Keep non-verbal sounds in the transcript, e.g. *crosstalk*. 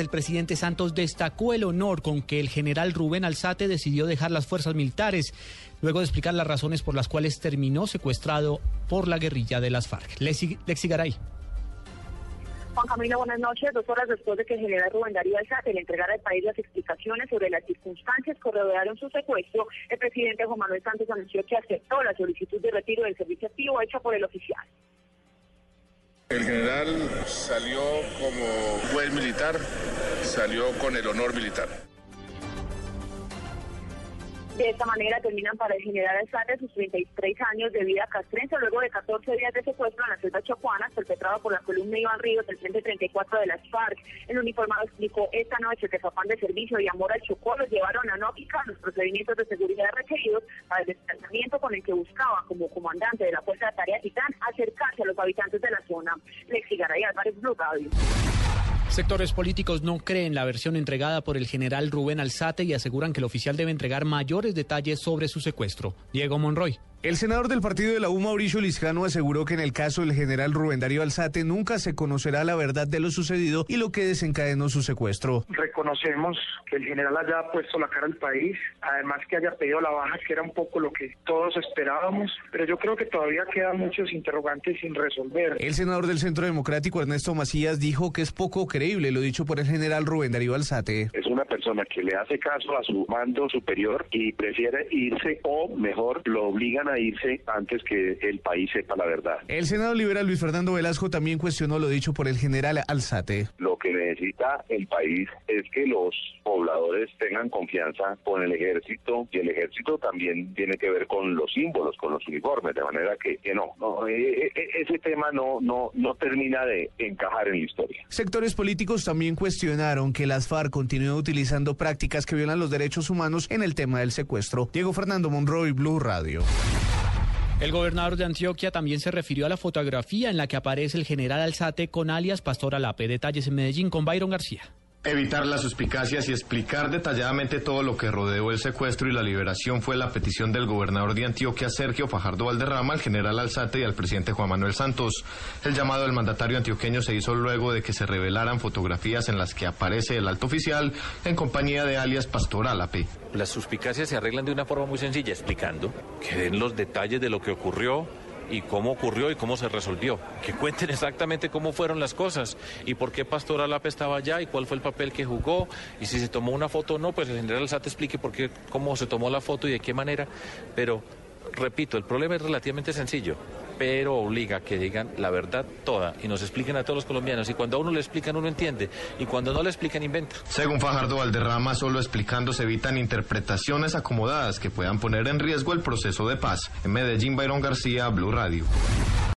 El presidente Santos destacó el honor con que el general Rubén Alzate decidió dejar las fuerzas militares, luego de explicar las razones por las cuales terminó secuestrado por la guerrilla de las FARC. Lexi, Lexi Garay. Juan Camilo, buenas noches. Dos horas después de que el general Rubén Darío Alzate le entregara al país las explicaciones sobre las circunstancias que rodearon su secuestro, el presidente Juan Manuel Santos anunció que aceptó la solicitud de retiro del servicio activo hecha por el oficial. El general salió como buen militar, salió con el honor militar. De esta manera terminan para el general Alzate sus 33 años de vida castrense luego de 14 días de secuestro en la selva chocuana perpetrado por la columna Iván Ríos del Frente 34 de las FARC. El uniformado explicó esta noche que su afán de servicio y amor al Chocó los llevaron a no aplicar los procedimientos de seguridad requeridos para el desplazamiento con el que buscaba como comandante de la Fuerza de Tarea Titán acercarse a los habitantes de la zona. Lexi Garay Álvarez, Blue. Sectores políticos no creen la versión entregada por el general Rubén Alzate y aseguran que el oficial debe entregar mayores detalles sobre su secuestro. Diego Monroy. El senador del partido de la U, Mauricio Liscano, aseguró que en el caso del general Rubén Darío Alzate nunca se conocerá la verdad de lo sucedido y lo que desencadenó su secuestro. Reconocemos que el general haya puesto la cara al país, además que haya pedido la baja, que era un poco lo que todos esperábamos, pero yo creo que todavía quedan muchos interrogantes sin resolver. El senador del Centro Democrático, Ernesto Macías, dijo que es poco creíble lo dicho por el general Rubén Darío Alzate. Es una persona que le hace caso a su mando superior y prefiere irse o mejor lo obligan a irse antes que el país sepa la verdad. El senador liberal Luis Fernando Velasco también cuestionó lo dicho por el general Alzate. Lo que necesita el país es que los pobladores tengan confianza con el ejército y el ejército también tiene que ver con los símbolos, con los uniformes, de manera que, que no, no e, e, ese tema no, no, no termina de encajar en la historia. Sectores políticos también cuestionaron que las FARC continúen utilizando prácticas que violan los derechos humanos en el tema del secuestro. Diego Fernando Monroy, Blue Radio. El gobernador de Antioquia también se refirió a la fotografía en la que aparece el general Alzate con alias Pastor Alape. Detalles en Medellín con Byron García. Evitar las suspicacias y explicar detalladamente todo lo que rodeó el secuestro y la liberación fue la petición del gobernador de Antioquia, Sergio Fajardo Valderrama, al general Alzate y al presidente Juan Manuel Santos. El llamado del mandatario antioqueño se hizo luego de que se revelaran fotografías en las que aparece el alto oficial en compañía de alias Pastor Álape. Las suspicacias se arreglan de una forma muy sencilla, explicando que den los detalles de lo que ocurrió y cómo ocurrió y cómo se resolvió. Que cuenten *laughs* exactamente cómo fueron las cosas y por qué Pastor Alape estaba allá y cuál fue el papel que jugó y si se tomó una foto o no, pues el general Sate explique por qué, cómo se tomó la foto y de qué manera. Pero, repito, el problema es relativamente sencillo pero obliga a que digan la verdad toda y nos expliquen a todos los colombianos. Y cuando a uno le explican, uno entiende. Y cuando no le explican, inventa. Según Fajardo Valderrama, solo explicando se evitan interpretaciones acomodadas que puedan poner en riesgo el proceso de paz. En Medellín, Byron García, Blue Radio.